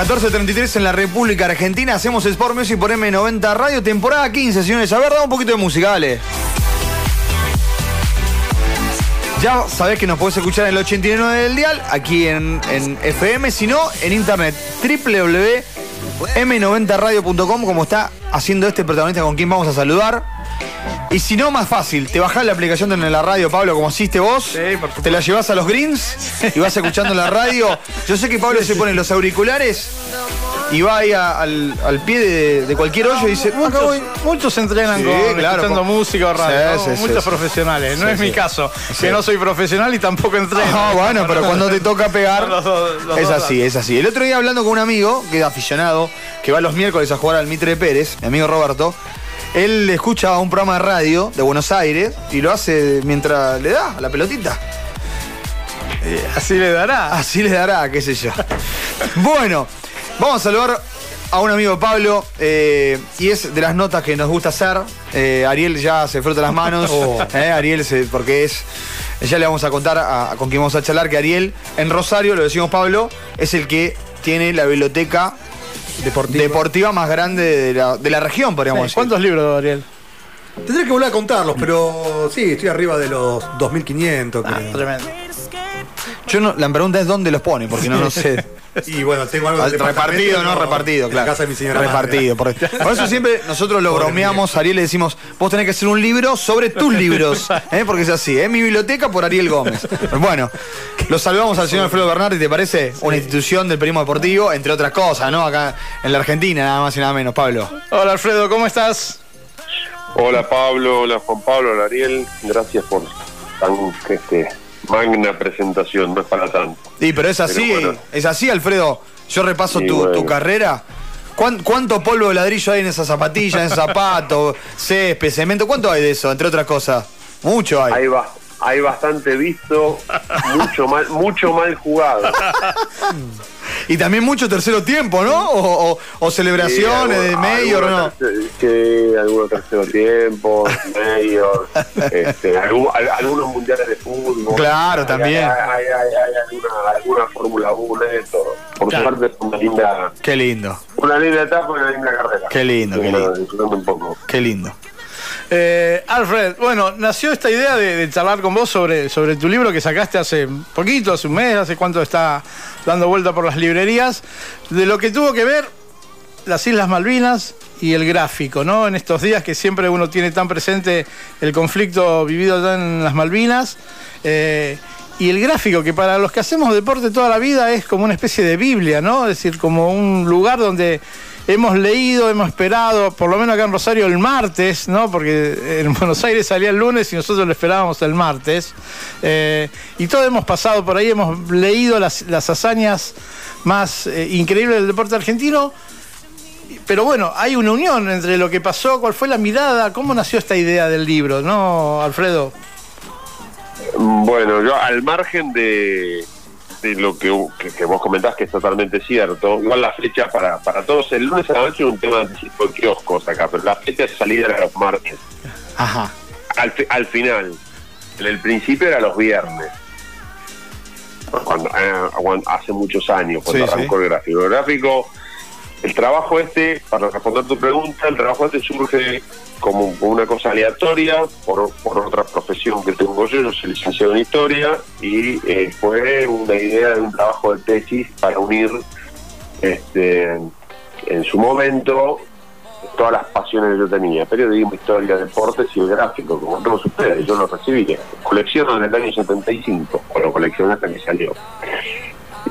14.33 en la República Argentina. Hacemos Sport Music por M90 Radio, temporada 15, señores. A ver, da un poquito de música, dale. Ya sabés que nos podés escuchar en el 89 del Dial, aquí en, en FM, si no, en internet www.m90radio.com, como está haciendo este protagonista con quien vamos a saludar. Y si no, más fácil, te bajás la aplicación de la radio, Pablo, como hiciste vos. Sí, por supuesto. te la llevas a los greens y vas escuchando la radio. Yo sé que Pablo se pone los auriculares y va ahí a- al, al pie de, de cualquier hoyo y dice, "Acá Muchos, voy". muchos entrenan Sí, con claro, escuchando con- música o radio. Sí, ¿no? sí, Muchos sí, sí. profesionales. No Sí, es mi caso, Sí. que no soy profesional y tampoco entreno. Ah, bueno, pero cuando te toca pegar, Los dos- los es dos así, es así. El otro día hablando con un amigo, que es aficionado, que va los miércoles a jugar al Mitre Pérez, mi amigo Roberto, él escucha un programa de radio de Buenos Aires y lo hace mientras le da a la pelotita. Así le dará. Así le dará, qué sé yo. Bueno, vamos a saludar a un amigo Pablo eh, y es de las notas que nos gusta hacer. Eh, Ariel ya se frota las manos. eh, Ariel, se- porque es. Ya le vamos a contar a- con quién vamos a charlar que Ariel en Rosario, lo decimos Pablo, es el que tiene la biblioteca Deportiva más grande de la, de la región, podríamos decir. ¿Cuántos libros, Ariel? Tendré que volver a contarlos, pero sí, estoy arriba de los 2500. Ah, tremendo. Yo no, la pregunta es dónde los pone, porque no lo sé. Y bueno, tengo algo Al- del repartido, no repartido, en claro. Casa de mi señora Repartido. Por, por eso siempre nosotros lo Pobre bromeamos, a Ariel le decimos, vos tenés que hacer un libro sobre tus libros. ¿eh? Porque es así, es mi biblioteca por Ariel Gómez. Bueno, lo saludamos al señor Alfredo Bernardi, ¿te parece? Una institución del periodismo deportivo, entre otras cosas, ¿no? Acá en la Argentina, nada más y nada menos, Pablo. Hola, Alfredo, ¿cómo estás? Hola Pablo, hola Juan Pablo, hola Ariel, gracias por tan este, magna presentación, no es para tanto. Sí, pero es así, Pero bueno. es así, Alfredo. Yo repaso Sí, tu, bueno. tu carrera. ¿Cuán- ¿Cuánto polvo de ladrillo hay en esas zapatillas, en zapatos, césped, cemento? ¿Cuánto hay de eso, entre otras cosas? Mucho hay. Hay, ba- hay bastante visto, mucho mal, mucho mal jugado. Y también mucho tercero tiempo, ¿no? O, o- o celebraciones Sí, de mayor, ¿no? Sí, algunos tercero tiempo, mayor, este, algunos mundiales de fútbol. Claro, Hay- también. Hay, hay- hay- hay alguna, alguna Fórmula 1 de todo. Por Claro. suerte es una linda, Qué lindo, una linda etapa y una linda carrera. Qué lindo, qué lindo. disfrutando un poco. qué lindo. Eh, Alfred, bueno, nació esta idea de, charlar con vos sobre, sobre tu libro que sacaste hace poquito, hace un mes, hace cuánto está dando vuelta por las librerías, de lo que tuvo que ver las Islas Malvinas y el gráfico, ¿no? En estos días que siempre uno tiene tan presente el conflicto vivido allá en las Malvinas. eh, y el gráfico, que para los que hacemos deporte toda la vida es como una especie de Biblia, ¿no? Es decir, como un lugar donde hemos leído, hemos esperado, por lo menos acá en Rosario el martes, ¿no? Porque en Buenos Aires salía el lunes y nosotros lo esperábamos el martes. Eh, y todos hemos pasado por ahí, hemos leído las, las hazañas más eh, increíbles del deporte argentino. Pero bueno, hay una unión entre lo que pasó, cuál fue la mirada, cómo nació esta idea del libro, ¿no, Alfredo? Bueno, yo al margen de, de lo que, que, que vos comentás que es totalmente cierto, igual la fecha para, para todos, el lunes a la noche es un tema de anticipo de kioscos acá, pero la fecha de salida era los martes. Ajá. Al, al final, en el principio era los viernes. Cuando, eh, hace muchos años, cuando Sí, arrancó el gráfico. El gráfico, el trabajo este, para responder tu pregunta, el trabajo este surge como una cosa aleatoria por, otra profesión que tengo yo, yo soy licenciado en historia y eh, fue una idea de un trabajo de tesis para unir este, en su momento todas las pasiones que yo tenía, periodismo, historia, deportes y el gráfico, como todos ustedes, yo lo recibí, colecciono en el año 75, o lo coleccioné hasta que salió.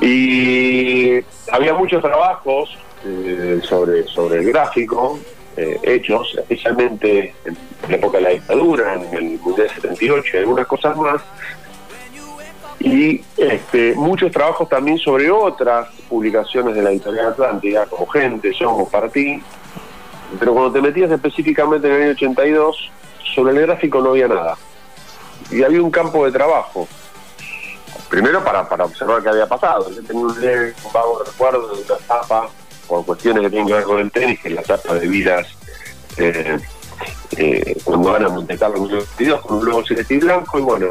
Y había muchos trabajos eh, sobre, sobre el gráfico, eh, hechos, especialmente en la época de la dictadura, en el Mundial 78 y algunas cosas más, y este, muchos trabajos también sobre otras publicaciones de la editorial Atlántica, como Gente, Somos, Partí, pero cuando te metías específicamente en el año 82, sobre el gráfico no había nada. Y había un campo de trabajo. Primero para, para observar qué había pasado. Yo tenía un leve, un vago recuerdo de una etapa, por cuestiones que tienen que ver con el tenis, que es la etapa de vidas eh, eh, cuando van a Monte Carlo en 1922 con un logo celeste y blanco. Y bueno,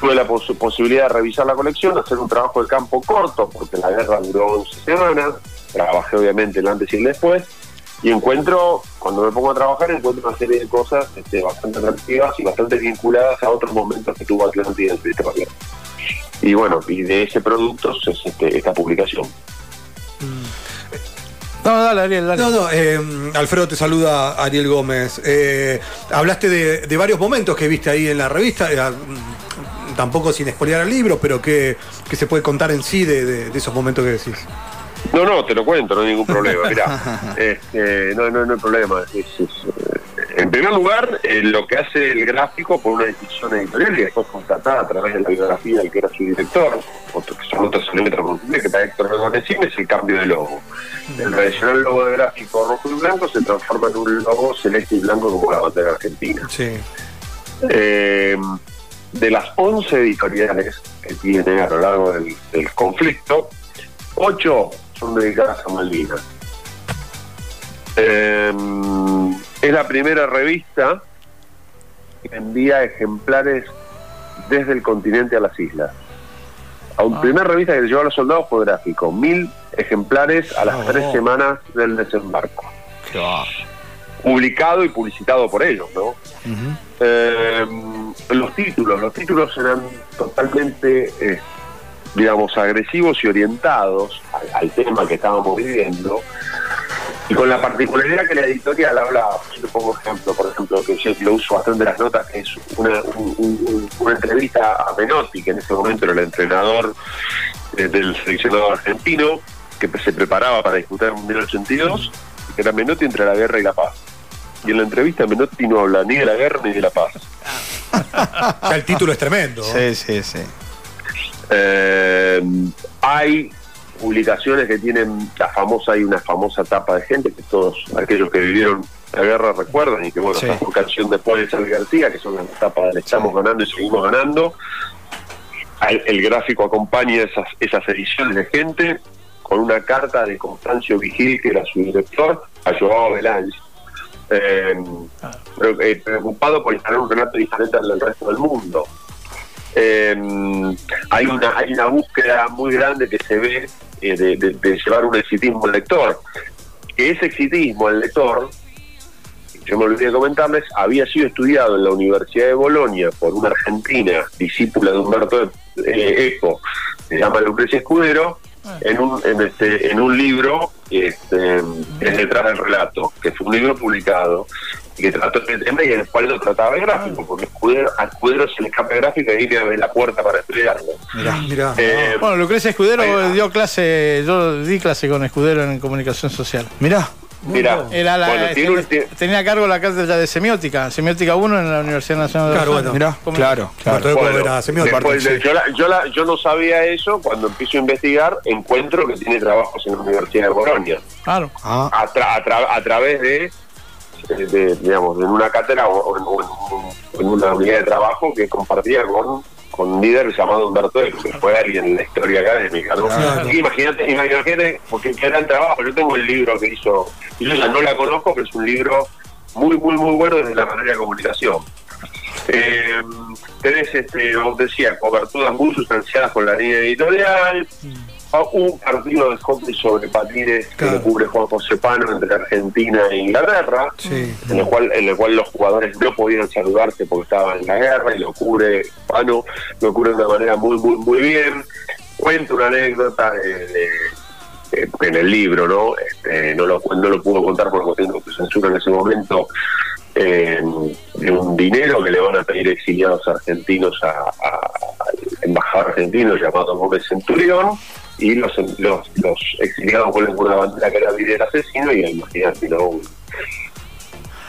tuve la pos- posibilidad de revisar la colección, hacer un trabajo de campo corto, porque la guerra duró 11 semanas, trabajé obviamente el antes y el después, y encuentro, cuando me pongo a trabajar, encuentro una serie de cosas este, bastante atractivas y bastante vinculadas a otros momentos que tuvo Atlántida en su historia. Y bueno, y de ese producto es este, esta publicación. No, dale, Ariel, dale. No, no, eh, Alfredo te saluda Ariel Gómez. Eh, hablaste de, de varios momentos que viste ahí en la revista, eh, mm, tampoco sin expoliar el libro, pero que, que se puede contar en sí de, de- de esos momentos que decís. No, no, te lo cuento, no hay ningún problema. Mirá, este, no, no, no hay problema. Es- es, eh, primer lugar, eh, lo que hace el gráfico por una decisión editorial y después constatada a través de la biografía del que era su director, otro, que son otros elementos que está Héctor Regonecín, es el cambio de logo. El tradicional logo de gráfico rojo y blanco se transforma en un logo celeste y blanco como la bandera argentina. Sí. Eh, de las 11 editoriales que tiene a lo largo del, del conflicto, 8 son dedicadas a Malvinas. Eh, es la primera revista que envía ejemplares desde el continente a las islas. La Ah. primera revista que le llevó a los soldados fue gráfico, mil ejemplares a las Oh. tres semanas del desembarco. Qué. Publicado y publicitado por ellos, ¿no? Eh, los títulos, los títulos eran totalmente, eh, digamos, agresivos y orientados al, al tema que estábamos viviendo. Y con la particularidad que la editorial hablaba, yo te pongo ejemplo, por ejemplo, que yo lo uso bastante en las notas, que es una, un- un- una entrevista a Menotti, que en ese momento era el entrenador eh, del seleccionado argentino, que se preparaba para disputar el Mundial 82, y que era Menotti entre la guerra y la paz. Y en la entrevista Menotti no habla ni de la guerra ni de la paz. El título es tremendo. Sí, sí, sí. Eh, hay publicaciones que tienen la famosa, hay una famosa tapa de gente que todos aquellos que vivieron la guerra recuerdan y que bueno, Sí. fue canción después de Charlie García, que son las tapas de estamos ganando y seguimos ganando. El, el gráfico acompaña esas, esas ediciones de gente con una carta de Constancio Vigil, que era su director, a Joao Belange. Eh, pero, eh, preocupado por instalar un relato diferente al del resto del mundo. Eh, hay una hay una búsqueda muy grande que se ve eh, de, de- de llevar un exitismo al lector. Que ese exitismo al lector, yo me olvidé de comentarles, había sido estudiado en la Universidad de Bolonia por una argentina, discípula de Humberto eh, Eco, se llama Lucrecia Escudero, en un, en este, en un libro este, en detrás del relato, que fue un libro publicado que trató este tema y en el cual no trataba el gráfico, porque Escudero, a Escudero se le escapa el gráfico y abre la puerta para estudiarlo. Mirá, mirá. Eh, Bueno, Lucrecia Escudero dio clase, yo di clase con Escudero en comunicación social. Mirá. Mira, Era la, bueno, tiene un- tenía, a cargo la cátedra de semiótica, semiótica 1 en la Universidad Nacional de Claro, bueno. Mirá, ¿Cómo? claro, Bueno, era semiótica. después de- Sí. yo, la- yo, la- yo no sabía eso, cuando empiezo a investigar, encuentro que tiene trabajos en la Universidad de Bolonia, Claro. Ah, a, tra- a tra- a través de, de- de, digamos, en una cátedra o, en, o en- en una unidad de trabajo que compartía con, con un líder llamado Humberto que fue alguien en la historia académica. ¿no? Claro. Imagínate, imagínate, porque qué gran trabajo. Yo tengo el libro que hizo, y yo ya no la conozco, pero es un libro muy, muy, muy bueno desde la manera de comunicación. Eh, tenés, este, como decía, coberturas muy sustanciadas con la línea editorial, a un partido de hockey sobre patines que lo cubre Juan José Pano entre Argentina e Inglaterra, Sí. en el cual en el cual los jugadores no podían saludarse porque estaban en la guerra y lo cubre Pano, lo cubre de una manera muy, muy, muy bien. Cuenta una anécdota de- de- de- en el libro, ¿no? Este, no, lo, no lo pudo contar por motivos de censura en ese momento, eh, de un dinero que le van a pedir exiliados argentinos a- a- al embajador argentino llamado Gómez Centurión, y los, los, los exiliados vuelven con una bandera que era Vidal asesino, y imagínate, ¿no? Un,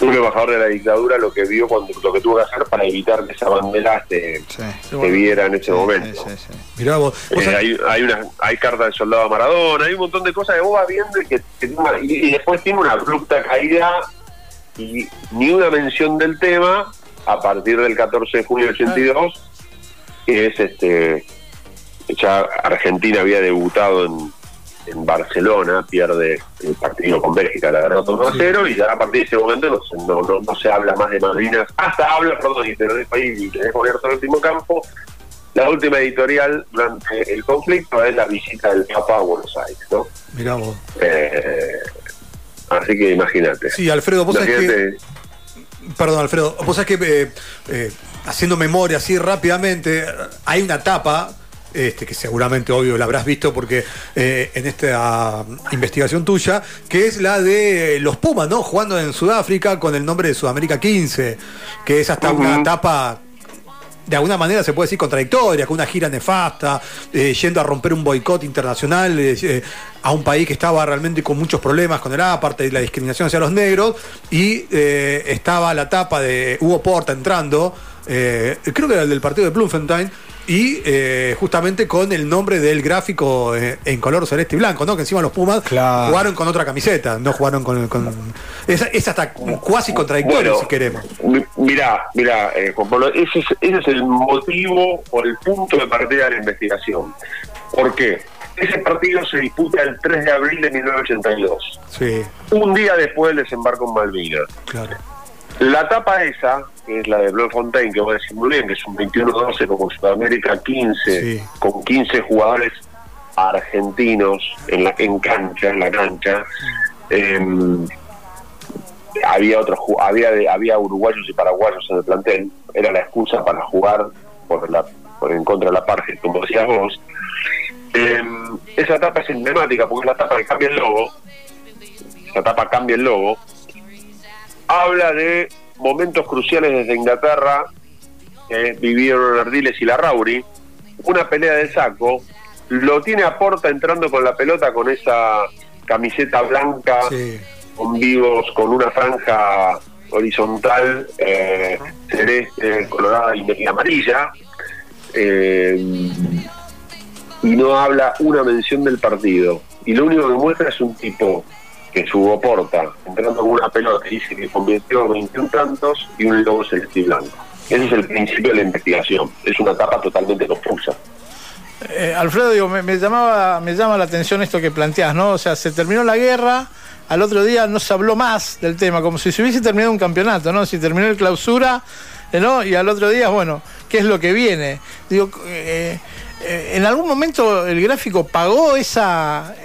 un embajador de la dictadura lo que vio cuando lo que tuvo que hacer para evitar que esa bandera se, sí. se viera en ese Sí, momento. sí, sí, sí. Mirá vos. Vos Eh, hay, hay, una, hay carta del soldado Maradona, hay un montón de cosas que vos vas viendo y, que, y, y después tiene una abrupta caída y ni una mención del tema a partir del 14 de junio del 82, que es este. Ya Argentina había debutado en, en Barcelona, pierde el partido con Bélgica, la derrota 1 a 0, y ya a partir de ese momento no, se- no, no, no se habla más de Malvinas, hasta habla, perdón, y te lo dejo ahí y te dejo abierto el último campo, la última editorial durante el conflicto es la visita del Papa a Buenos Aires, ¿no? Mirá vos. Eh, así que imagínate. Sí, Alfredo, vos sabés que. Perdón, Alfredo, vos sabés que eh, eh, haciendo memoria así rápidamente, hay una tapa. Este, que seguramente obvio la habrás visto porque eh, en esta investigación tuya, que es la de los Pumas, ¿no? Jugando en Sudáfrica con el nombre de Sudamérica 15, que es hasta una Ujú. tapa de alguna manera se puede decir contradictoria, con una gira nefasta, eh, yendo a romper un boicot internacional eh, eh, a un país que estaba realmente con muchos problemas con el aparte y la discriminación hacia los negros, y eh, estaba la tapa de Hugo Porta entrando, eh, creo que era el del partido de Bloemfontein, y eh, justamente con el nombre del gráfico eh, en color celeste y blanco, ¿no? Que encima los Pumas Claro. jugaron con otra camiseta, no jugaron con... con es, es hasta cuasi contradictorio Bueno, si queremos. mi- mirá, mirá, eh, Juan Pablo, ese es, ese es el motivo o el punto de partida de la investigación. ¿Por qué? Ese partido se disputa el 3 de abril de 1982, Sí, un día después del desembarco en Malvinas. claro. La tapa esa, que es la de Bloemfontein, que voy a decir muy bien, que es un 21-12 como Sudamérica 15, Sí. con 15 jugadores argentinos en la en cancha, en la cancha. em, había otros había había uruguayos y paraguayos en el plantel, era la excusa para jugar por la por en contra de la parte, como decías vos. Em, esa etapa es emblemática porque es la etapa que cambia el logo. Esa etapa cambia el logo habla de momentos cruciales desde Inglaterra que vivieron Ardiles y la Rauri, una pelea de saco, lo tiene a Porta entrando con la pelota con esa camiseta blanca, Sí. con vivos, con una franja horizontal, eh, celeste, colorada y y amarilla, eh, y no habla una mención del partido. Y lo único que muestra es un tipo que subo porta, entrando con una pelota dice que convirtió 21 tantos y un logo celeste blanco. Ese es el principio de la investigación. Es una etapa totalmente confusa. Eh, Alfredo, digo, me, llamaba, me llama la atención esto que planteas, ¿no? O sea, se terminó la guerra, al otro día no se habló más del tema, como si se hubiese terminado un campeonato, ¿no? Si terminó el clausura, eh, ¿no? Y al otro día, bueno, ¿qué es lo que viene? Digo, eh, en algún momento el gráfico pagó esa,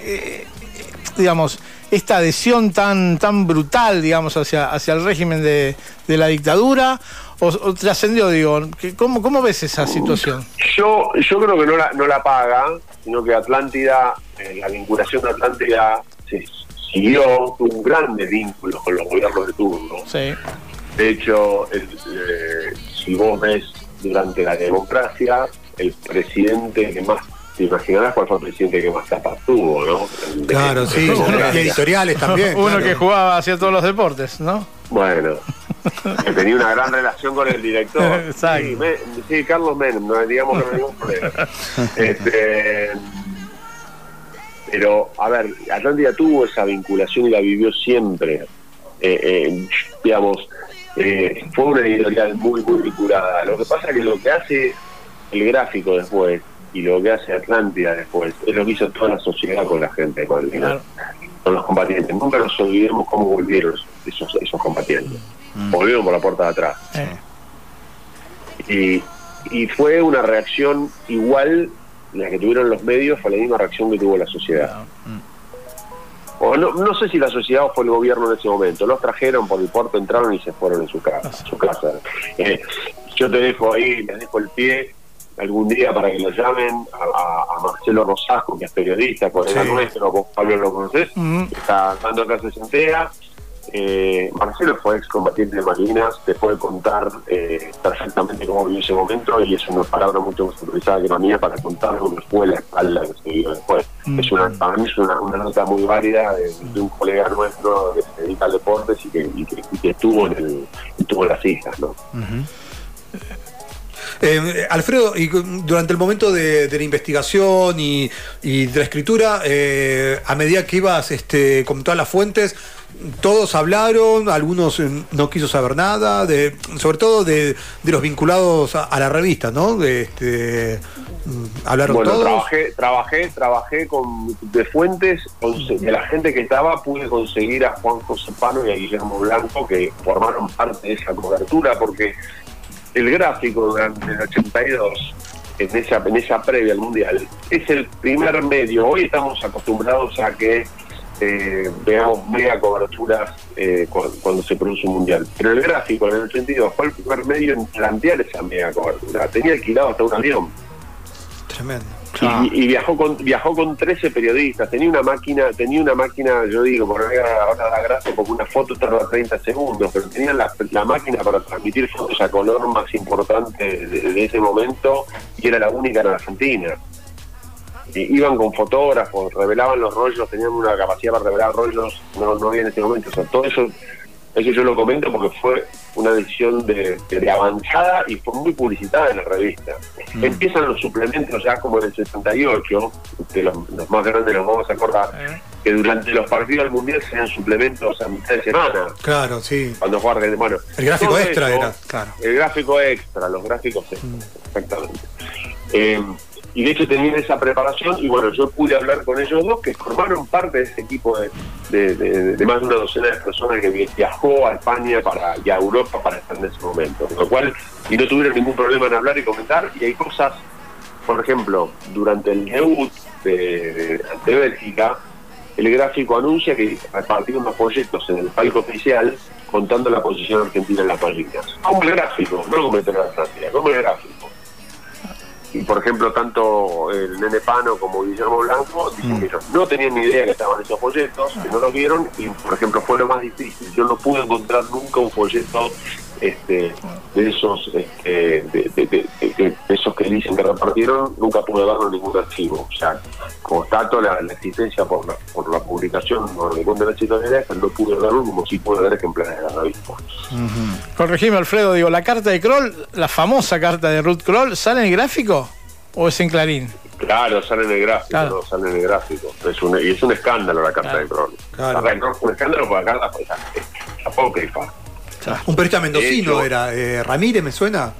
digamos, esta adhesión tan, tan brutal, digamos, hacia, hacia el régimen de, de la dictadura, o, o trascendió, digo, ¿qué- ¿cómo, ¿cómo ves esa situación? Yo, yo creo que no la, no la paga, sino que Atlántida, eh, la vinculación de Atlántida se siguió, tuvo grandes vínculos con los gobiernos de turno. Sí. De hecho, el, eh, si vos ves durante la democracia, el presidente que más, te imaginarás cuál fue el presidente que más tapas tuvo, ¿no? Claro, sí, editoriales también. Uno claro. que jugaba hacia todos los deportes, ¿no? Bueno, que tenía una gran relación con el director. Exacto. Sí, Me- sí, Carlos Menem, no digamos que no hay ningún problema. Este, pero, a ver, Atlántida tuvo esa vinculación y la vivió siempre. Eh, eh, digamos, eh, fue una editorial muy, muy vinculada. Lo que pasa es que lo que hace el gráfico después y lo que hace Atlántida después es lo que hizo toda la sociedad con la gente, con, el- Claro. con los combatientes. Nunca nos olvidemos cómo volvieron esos, esos combatientes. Volvieron por la puerta de atrás. Eh, Y, y fue una reacción igual, la que tuvieron los medios, fue la misma reacción que tuvo la sociedad. O no, no sé si la sociedad o fue el gobierno en ese momento. Los trajeron por el puerto, entraron y se fueron en su casa. Su casa. Eh, yo te dejo ahí, les dejo el pie algún día para que lo llamen a, Marcelo Rosasco, que es periodista, colega Sí. nuestro, vos Pablo lo conocés, Ujú. está dando clases en TEA. Eh, Marcelo fue excombatiente de Malvinas, te puede contar eh, perfectamente cómo vivió ese momento y es una palabra mucho más autorizada que la mía para contar cómo fue la espalda que se vivió después. Es una, para mí es una, una nota muy válida de, de un colega nuestro que se dedica al deporte y que, y que, y que estuvo, en el, estuvo en las islas. ¿no? Eh, Alfredo, y durante el momento de, de la investigación y, y de la escritura, eh, a medida que ibas este, con todas las fuentes, todos hablaron, algunos eh, no quiso saber nada, de, sobre todo de, de los vinculados a, a la revista, ¿no? De, este, mm, hablaron Bueno, todos. trabajé, trabajé, trabajé con de fuentes, de la gente que estaba, pude conseguir a Juan José Pano y a Guillermo Blanco, que formaron parte de esa cobertura, porque el gráfico durante el 82 en esa, en esa previa al Mundial, es el primer medio. Hoy estamos acostumbrados a que eh, veamos mega coberturas eh, cu- cuando, se produce un Mundial. Pero el gráfico en el 82 fue el primer medio en plantear esa mega cobertura. Tenía alquilado hasta un avión. Tremendo. Y, y viajó con viajó con 13 periodistas. Tenía una máquina tenía una máquina yo digo por ahora da gracia porque una foto tarda 30 segundos pero tenían la, la máquina para transmitir fotos a color más importante de, de ese momento y era la única en Argentina. Y iban con fotógrafos revelaban los rollos tenían una capacidad para revelar rollos no no había en ese momento. O sea todo eso eso yo lo comento porque fue una decisión de, avanzada y fue muy publicitada en la revista. Empiezan los suplementos ya como en el 68, de los, los más grandes los vamos a acordar, que durante los partidos del Mundial se dan suplementos a mitad de semana, Claro, sí. cuando juega Argentina. Bueno, El gráfico extra eso, era, claro. El gráfico extra, los gráficos extra, exactamente. Eh, y de hecho tenían esa preparación y bueno, yo pude hablar con ellos dos que formaron parte de ese equipo de, de- más de una docena de personas que viajó a España para, y a Europa para estar en ese momento. Con lo cual, y no tuvieron ningún problema en hablar y comentar, y hay cosas, por ejemplo, durante el debut de, ante Bélgica, el gráfico anuncia que repartieron unos folletos en el palco oficial contando la posición argentina en las páginas. Como el gráfico, no como el la Francia, como el gráfico. Y por ejemplo, tanto el Nene Pano como Guillermo Blanco dicen que ellos no tenían ni idea que estaban esos folletos, que no los vieron, y por ejemplo fue lo más difícil. Yo no pude encontrar nunca un folleto este, de esos este, de, de- de- de- de esos que dicen que repartieron, nunca pude verlo en ningún archivo. O sea, constato la, la existencia por la, por la publicación por el de la situación, pero no pude verlo como si pude ver ejemplares de la revista. Corregime, Alfredo, digo, la carta de Kroll, la famosa carta de Ruth Kroll, ¿sale en el gráfico o es en Clarín? Claro, sale en el gráfico, Claro. ¿no? sale en el gráfico. Es un, y es un escándalo la carta Claro. de Kroll. Claro. La carta de Kroll fue un escándalo porque la carta fue es apócrifa. Un periodista mendocino hecho- era. eh, Ramírez, ¿me suena?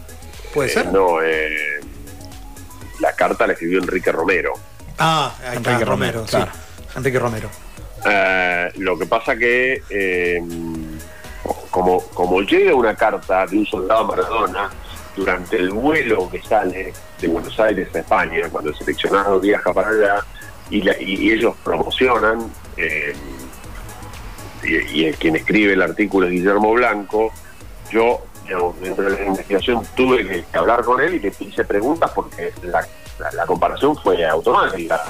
¿Puede Eh, ser? no, eh, la carta la escribió Enrique Romero. Ah, ahí está, Enrique Romero, Romero, sí. claro. Enrique Romero. Eh, lo que pasa que eh, como, como llega una carta de un soldado a Maradona durante el vuelo que sale de Buenos Aires a España, cuando el seleccionado viaja para allá y, la- y- y ellos promocionan, eh, y, y el quien escribe el artículo es Guillermo Blanco, yo digamos, dentro de la investigación tuve que, hablar con él y le hice preguntas porque la, la- la comparación fue automática.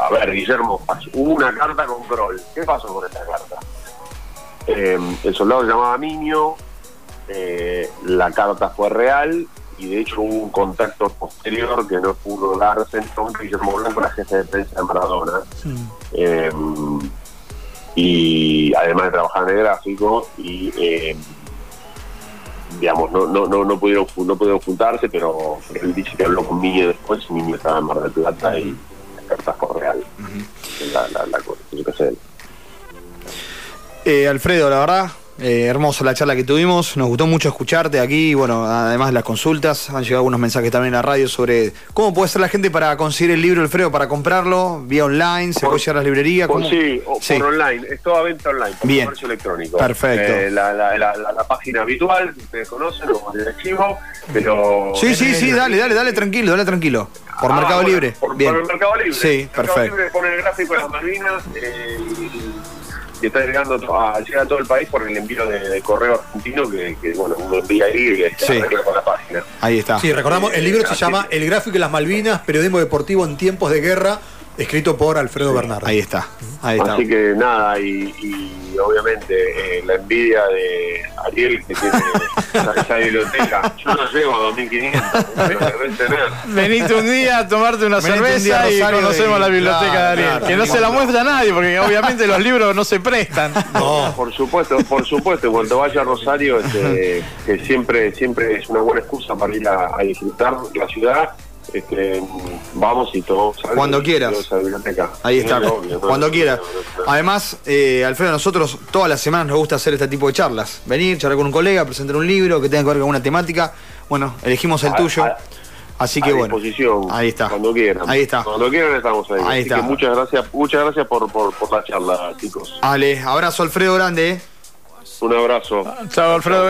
A ver, Guillermo, hubo una carta con Kroll. ¿Qué pasó con esta carta? Eh, el soldado se llamaba Miño, eh, la carta fue real y de hecho hubo un contacto posterior que no pudo darse entonces Guillermo Blanco era jefe de prensa de Maradona Eh, y además de trabajar en el gráfico y eh, digamos no no no no pudieron no pudieron juntarse pero él dice que habló con Miño después y Miño estaba en Mar del Plata y la carta fue real la, la, la, yo qué sé, Eh, Alfredo, la verdad, eh, hermosa la charla que tuvimos. Nos gustó mucho escucharte aquí. Bueno, además de las consultas, han llegado algunos mensajes también en la radio sobre cómo puede ser la gente para conseguir el libro, Alfredo, para comprarlo, vía online, se Por- puede llegar a las librerías. Por, sí, o Sí. por online, es toda venta online, por Bien. comercio electrónico. Perfecto. Eh, la, la, la, la- la página habitual, que ustedes conocen, o el archivo, pero... Sí, sí, sí, dale, dale, dale tranquilo, dale tranquilo. Por Ah, Mercado bueno, Libre. Por, Bien. por el Mercado Libre. Sí, Mercado perfecto. Libre pone el gráfico de las Malvinas eh, y, y está llegando a, llega a todo el país por el envío de, de correo argentino que, que, bueno, uno envía ahí y que Sí. arregla con la página. Ahí está. Sí, recordamos, el libro se llama. El gráfico de las Malvinas, periodismo deportivo en tiempos de guerra, escrito por Alfredo Bernardo. Ahí está. Ahí está. Así que nada, y, y obviamente eh, la envidia de Ariel que tiene esa, esa biblioteca. Yo no llego a 2500, pero deben tener. Venite un día a tomarte una Venite un día a cerveza y Rosario conocemos y- la biblioteca claro, de Ariel. claro, que no se la muestra a nadie, porque obviamente los libros no se prestan. No, Por supuesto, por supuesto, cuando vaya a Rosario, este, que siempre, siempre es una buena excusa para ir a, a disfrutar la ciudad. Este, vamos y algo Cuando quieras. Ahí está, cuando no, quiera. no, no, no. Además, eh, Alfredo, a nosotros todas las semanas nos gusta hacer este tipo de charlas. Venir, charlar con un colega, presentar un libro que tenga que ver con una temática. Bueno, elegimos el A- tuyo. a- Así que a bueno. disposición. Ahí está. Cuando quieran. Ahí está. Cuando quieran estamos ahí. Ahí Así está. que muchas gracias, muchas gracias por, por, por la charla, chicos. Ale, abrazo Alfredo grande. eh. Un abrazo. Chao, Alfredo.